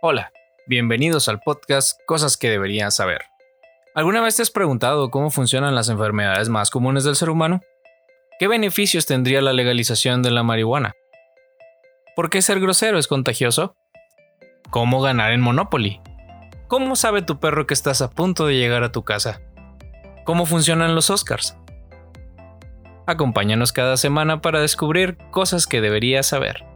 Hola, bienvenidos al podcast Cosas que deberías saber. ¿Alguna vez te has preguntado cómo funcionan las enfermedades más comunes del ser humano? ¿Qué beneficios tendría la legalización de la marihuana? ¿Por qué ser grosero es contagioso? ¿Cómo ganar en Monopoly? ¿Cómo sabe tu perro que estás a punto de llegar a tu casa? ¿Cómo funcionan los Oscars? Acompáñanos cada semana para descubrir cosas que deberías saber.